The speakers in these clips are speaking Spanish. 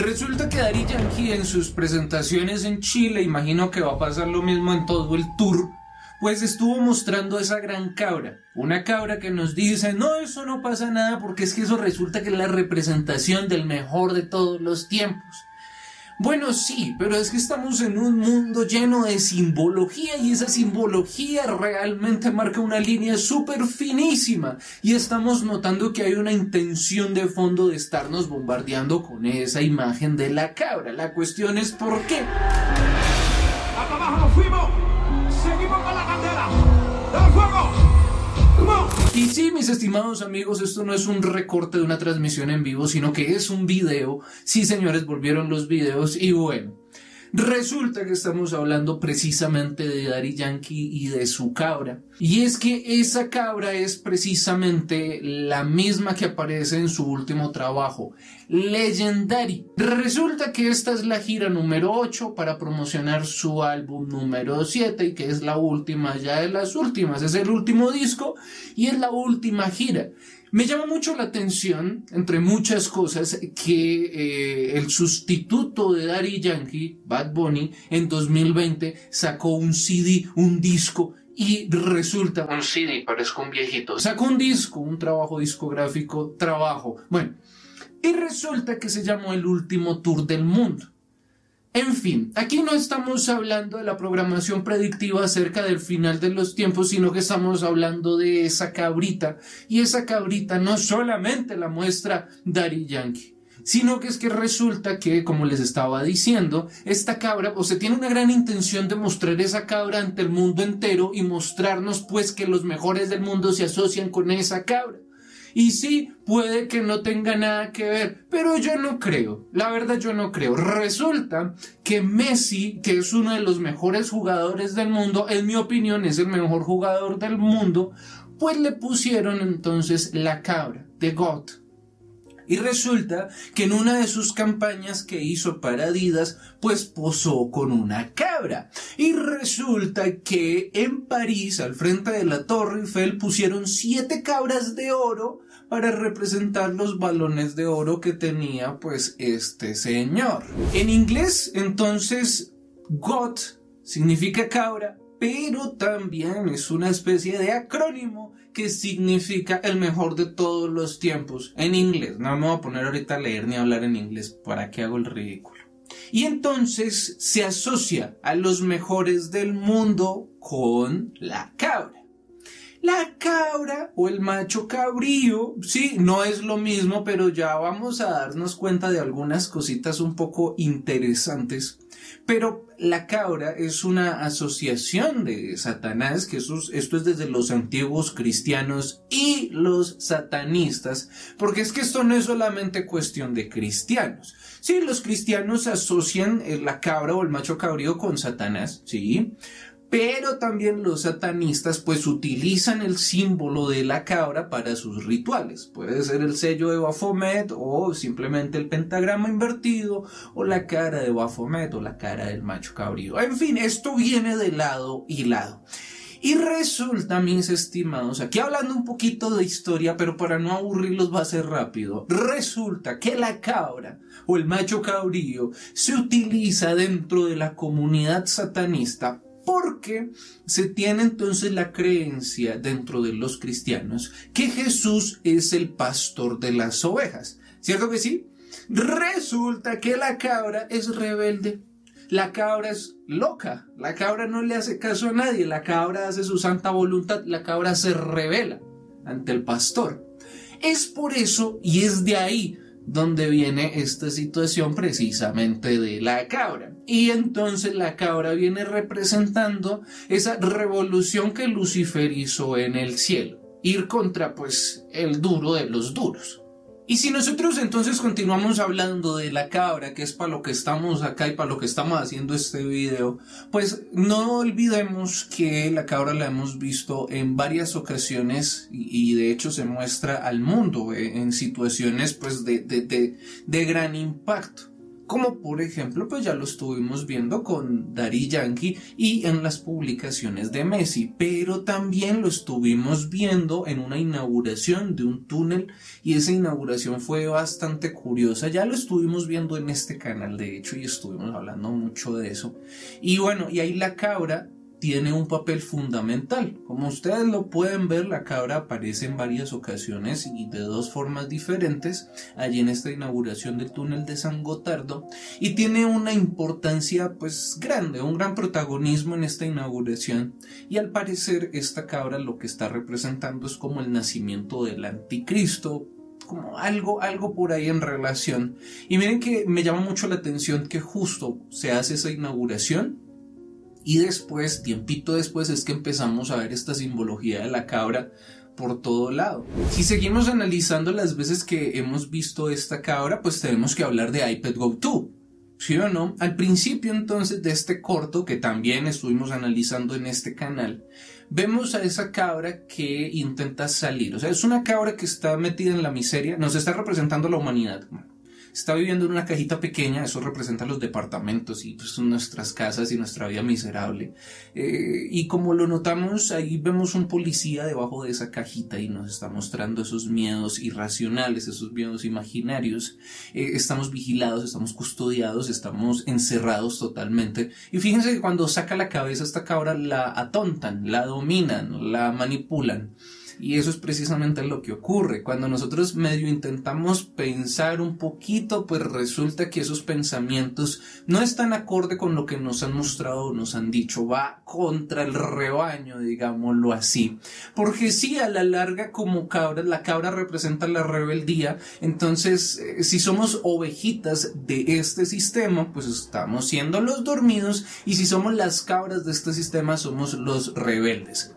Resulta que Dari Yankee en sus presentaciones en Chile, imagino que va a pasar lo mismo en todo el tour, pues estuvo mostrando esa gran cabra. Una cabra que nos dice, no, eso no pasa nada porque es que eso resulta que es la representación del mejor de todos los tiempos. Bueno, sí, pero es que estamos en un mundo lleno de simbología y esa simbología realmente marca una línea súper finísima y estamos notando que hay una intención de fondo de estarnos bombardeando con esa imagen de la cabra. La cuestión es por qué. Y sí, mis estimados amigos, esto no es un recorte de una transmisión en vivo, sino que es un video. Sí, señores, volvieron los videos y bueno. Resulta que estamos hablando precisamente de Daddy Yankee y de su cabra. Y es que esa cabra es precisamente la misma que aparece en su último trabajo, Legendary. Resulta que esta es la gira número 8 para promocionar su álbum número 7 y que es la última ya de las últimas. Es el último disco y es la última gira. Me llama mucho la atención, entre muchas cosas, que eh, el sustituto de Daddy Yankee, Bad Bunny, en 2020 sacó un CD, un disco, y resulta un CD, parezco un viejito. Sacó un disco, un trabajo discográfico, trabajo. Bueno, y resulta que se llamó el último tour del mundo. En fin, aquí no estamos hablando de la programación predictiva acerca del final de los tiempos, sino que estamos hablando de esa cabrita. Y esa cabrita no solamente la muestra Daddy Yankee, sino que es que resulta que, como les estaba diciendo, esta cabra, o se tiene una gran intención de mostrar esa cabra ante el mundo entero y mostrarnos pues que los mejores del mundo se asocian con esa cabra. Y sí, puede que no tenga nada que ver, pero yo no creo. La verdad yo no creo. Resulta que Messi, que es uno de los mejores jugadores del mundo, en mi opinión es el mejor jugador del mundo, pues le pusieron entonces la cabra de God. Y resulta que en una de sus campañas que hizo para Adidas, pues posó con una cabra. Y resulta que en París, al frente de la Torre Eiffel, pusieron siete cabras de oro para representar los balones de oro que tenía pues este señor. En inglés, entonces, God significa cabra, pero también es una especie de acrónimo que significa el mejor de todos los tiempos en inglés. No me voy a poner ahorita a leer ni a hablar en inglés, ¿para qué hago el ridículo? Y entonces se asocia a los mejores del mundo con la cabra. La cabra o el macho cabrío, sí, no es lo mismo, pero ya vamos a darnos cuenta de algunas cositas un poco interesantes. Pero la cabra es una asociación de Satanás, que esto es desde los antiguos cristianos y los satanistas, porque es que esto no es solamente cuestión de cristianos. Sí, los cristianos asocian eh, la cabra o el macho cabrío con Satanás, sí, pero también los satanistas pues utilizan el símbolo de la cabra para sus rituales. Puede ser el sello de Baphomet o simplemente el pentagrama invertido o la cara de Baphomet o la cara del macho cabrío. En fin, esto viene de lado y lado. Y resulta, mis estimados, aquí hablando un poquito de historia, pero para no aburrirlos va a ser rápido, resulta que la cabra o el macho cabrío se utiliza dentro de la comunidad satanista porque se tiene entonces la creencia dentro de los cristianos que Jesús es el pastor de las ovejas. ¿Cierto que sí? Resulta que la cabra es rebelde. La cabra es loca. La cabra no le hace caso a nadie. La cabra hace su santa voluntad. La cabra se revela ante el pastor. Es por eso y es de ahí donde viene esta situación precisamente de la cabra. Y entonces la cabra viene representando esa revolución que Lucifer hizo en el cielo, ir contra pues el duro de los duros. Y si nosotros entonces continuamos hablando de la cabra, que es para lo que estamos acá y para lo que estamos haciendo este video, pues no olvidemos que la cabra la hemos visto en varias ocasiones y, de hecho se muestra al mundo eh, en situaciones pues de, de, de gran impacto como por ejemplo pues ya lo estuvimos viendo con Dari Yankee y en las publicaciones de Messi, pero también lo estuvimos viendo en una inauguración de un túnel y esa inauguración fue bastante curiosa, ya lo estuvimos viendo en este canal de hecho y estuvimos hablando mucho de eso. Y bueno y ahí la cabra tiene un papel fundamental. Como ustedes lo pueden ver, la cabra aparece en varias ocasiones y de dos formas diferentes allí en esta inauguración del túnel de San Gotardo y tiene una importancia pues grande, un gran protagonismo en esta inauguración y al parecer esta cabra lo que está representando es como el nacimiento del anticristo, como algo, algo por ahí en relación. Y miren que me llama mucho la atención que justo se hace esa inauguración y después, tiempito después, es que empezamos a ver esta simbología de la cabra por todo lado. Si seguimos analizando las veces que hemos visto esta cabra, pues tenemos que hablar de iPad Go 2. ¿Sí o no? Al principio entonces de este corto, que también estuvimos analizando en este canal, vemos a esa cabra que intenta salir. O sea, es una cabra que está metida en la miseria, nos está representando la humanidad está viviendo en una cajita pequeña, eso representa los departamentos y pues, nuestras casas y nuestra vida miserable. Eh, y como lo notamos, ahí vemos un policía debajo de esa cajita y nos está mostrando esos miedos irracionales, esos miedos imaginarios. Eh, estamos vigilados, estamos custodiados, estamos encerrados totalmente. Y fíjense que cuando saca la cabeza esta cabra la atontan, la dominan, la manipulan. Y eso es precisamente lo que ocurre. Cuando nosotros medio intentamos pensar un poquito, pues resulta que esos pensamientos no están acorde con lo que nos han mostrado o nos han dicho. Va contra el rebaño, digámoslo así. Porque sí, a la larga, como cabra, la cabra representa la rebeldía. Entonces, eh, si somos ovejitas de este sistema, pues estamos siendo los dormidos. Y si somos las cabras de este sistema, somos los rebeldes.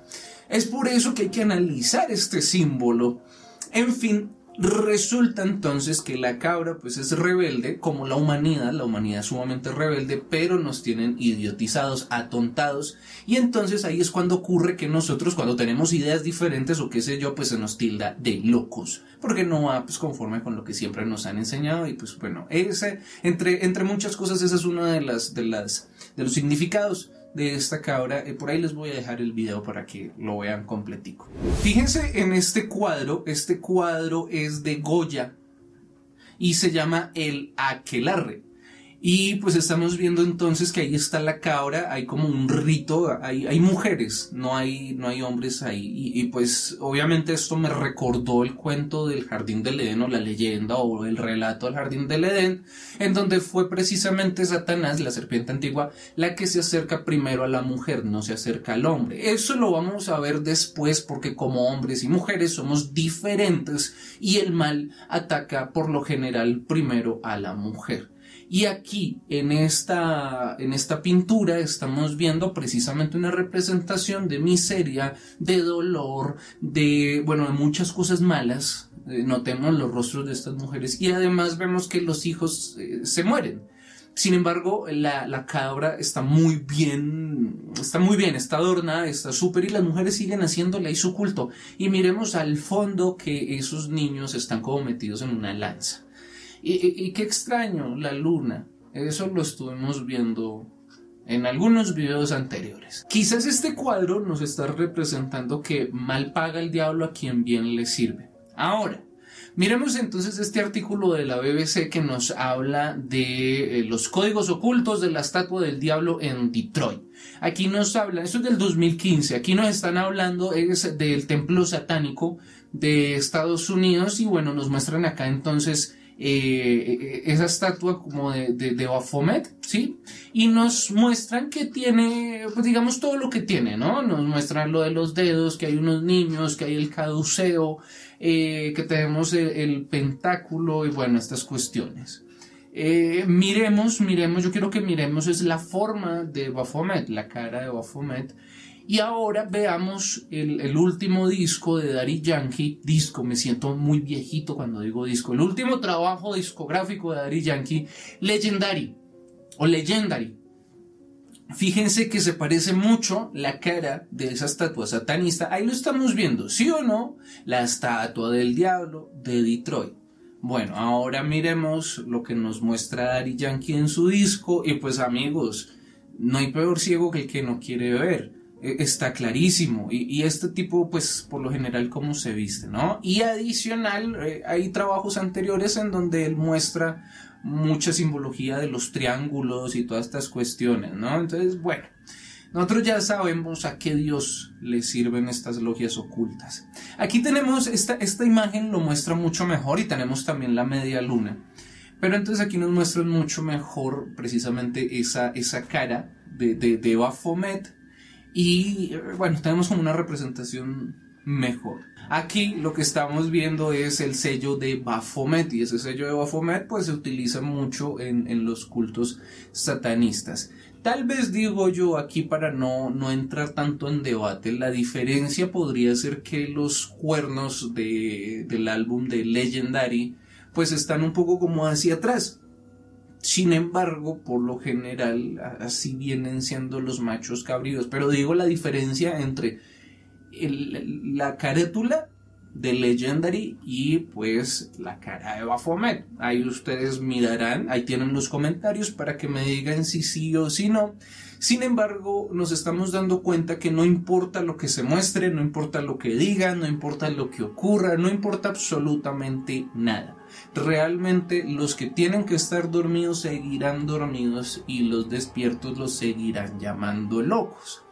Es por eso que hay que analizar este símbolo. En fin, Resulta entonces que la cabra pues es rebelde como la humanidad, la humanidad es sumamente rebelde, pero nos tienen idiotizados, atontados. Y entonces ahí es cuando ocurre que nosotros cuando tenemos ideas diferentes o qué sé yo pues se nos tilda de locos, porque no va pues conforme con lo que siempre nos han enseñado y pues bueno, ese entre entre muchas cosas esa es una de las de las de los significados de esta cabra. Eh, por ahí les voy a dejar el video para que lo vean completico. Fíjense en este cuadro. Este cuadro es de Goya y se llama El Aquelarre. Y pues estamos viendo entonces que ahí está la cabra, hay como un rito, hay, hay mujeres, no hay, no hay hombres ahí. Y, pues obviamente esto me recordó el cuento del Jardín del Edén o la leyenda o el relato del Jardín del Edén, en donde fue precisamente Satanás, la serpiente antigua, la que se acerca primero a la mujer, no se acerca al hombre. Eso lo vamos a ver después porque como hombres y mujeres somos diferentes y el mal ataca por lo general primero a la mujer. Y aquí, en esta, en esta pintura, estamos viendo precisamente una representación de miseria, de dolor, de, bueno, de muchas cosas malas. Eh, notemos los rostros de estas mujeres y además vemos que los hijos eh, se mueren. Sin embargo, la, la, cabra está muy bien, está muy bien, está adornada, está súper y las mujeres siguen haciéndole ahí su culto. Y miremos al fondo que esos niños están como metidos en una lanza. Y, qué extraño, la luna. Eso lo estuvimos viendo en algunos videos anteriores. Quizás este cuadro nos está representando que mal paga el diablo a quien bien le sirve. Ahora, miremos entonces este artículo de la BBC que nos habla de eh, los códigos ocultos de la estatua del diablo en Detroit. Aquí nos habla, esto es del 2015, aquí nos están hablando es del templo satánico de Estados Unidos y bueno, nos muestran acá entonces eh, esa estatua como de, de, Baphomet, ¿sí? Y nos muestran que tiene, pues digamos, todo lo que tiene, ¿no? Nos muestran lo de los dedos, que hay unos niños, que hay el caduceo, eh, que tenemos el, pentáculo y bueno, estas cuestiones. Eh, miremos, miremos, yo quiero que miremos es la forma de Baphomet, la cara de Baphomet. Y ahora veamos el, último disco de Daddy Yankee, disco, me siento muy viejito cuando digo disco, el último trabajo discográfico de Daddy Yankee, Legendary, o Legendary. Fíjense que se parece mucho la cara de esa estatua satanista, ahí lo estamos viendo, ¿sí o no? La estatua del diablo de Detroit. Bueno, ahora miremos lo que nos muestra Daddy Yankee en su disco y pues amigos, no hay peor ciego que el que no quiere ver. E, está clarísimo y, este tipo pues por lo general cómo se viste, ¿no? Y adicional eh, hay trabajos anteriores en donde él muestra mucha simbología de los triángulos y todas estas cuestiones, ¿no? Entonces, bueno, nosotros ya sabemos a qué Dios le sirven estas logias ocultas. Aquí tenemos esta, esta imagen, lo muestra mucho mejor y tenemos también la media luna. Pero entonces aquí nos muestran mucho mejor precisamente esa, esa cara de, de, de Baphomet y bueno, tenemos como una representación mejor. Aquí lo que estamos viendo es el sello de Baphomet y ese sello de Baphomet pues se utiliza mucho en, en los cultos satanistas. Tal vez digo yo aquí para no, no entrar tanto en debate, la diferencia podría ser que los cuernos de, del álbum de Legendary pues están un poco como hacia atrás. Sin embargo, por lo general, así vienen siendo los machos cabríos. Pero digo la diferencia entre la carátula de Legendary y pues la cara de Baphomet. Ahí ustedes mirarán, ahí tienen los comentarios para que me digan si sí o si no. Sin embargo, nos estamos dando cuenta que no importa lo que se muestre, no importa lo que digan, no importa lo que ocurra, no importa absolutamente nada. Realmente los que tienen que estar dormidos seguirán dormidos y los despiertos los seguirán llamando locos.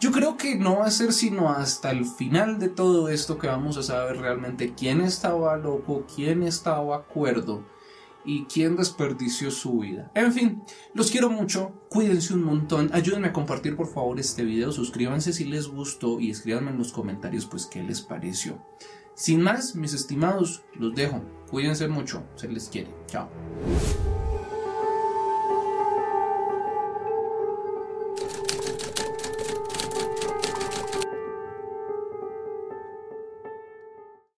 Yo creo que no va a ser sino hasta el final de todo esto que vamos a saber realmente quién estaba loco, quién estaba acuerdo y quién desperdició su vida. En fin, los quiero mucho, cuídense un montón, ayúdenme a compartir por favor este video, suscríbanse si les gustó y escríbanme en los comentarios pues qué les pareció. Sin más, mis estimados, los dejo. Cuídense mucho, se les quiere. Chao.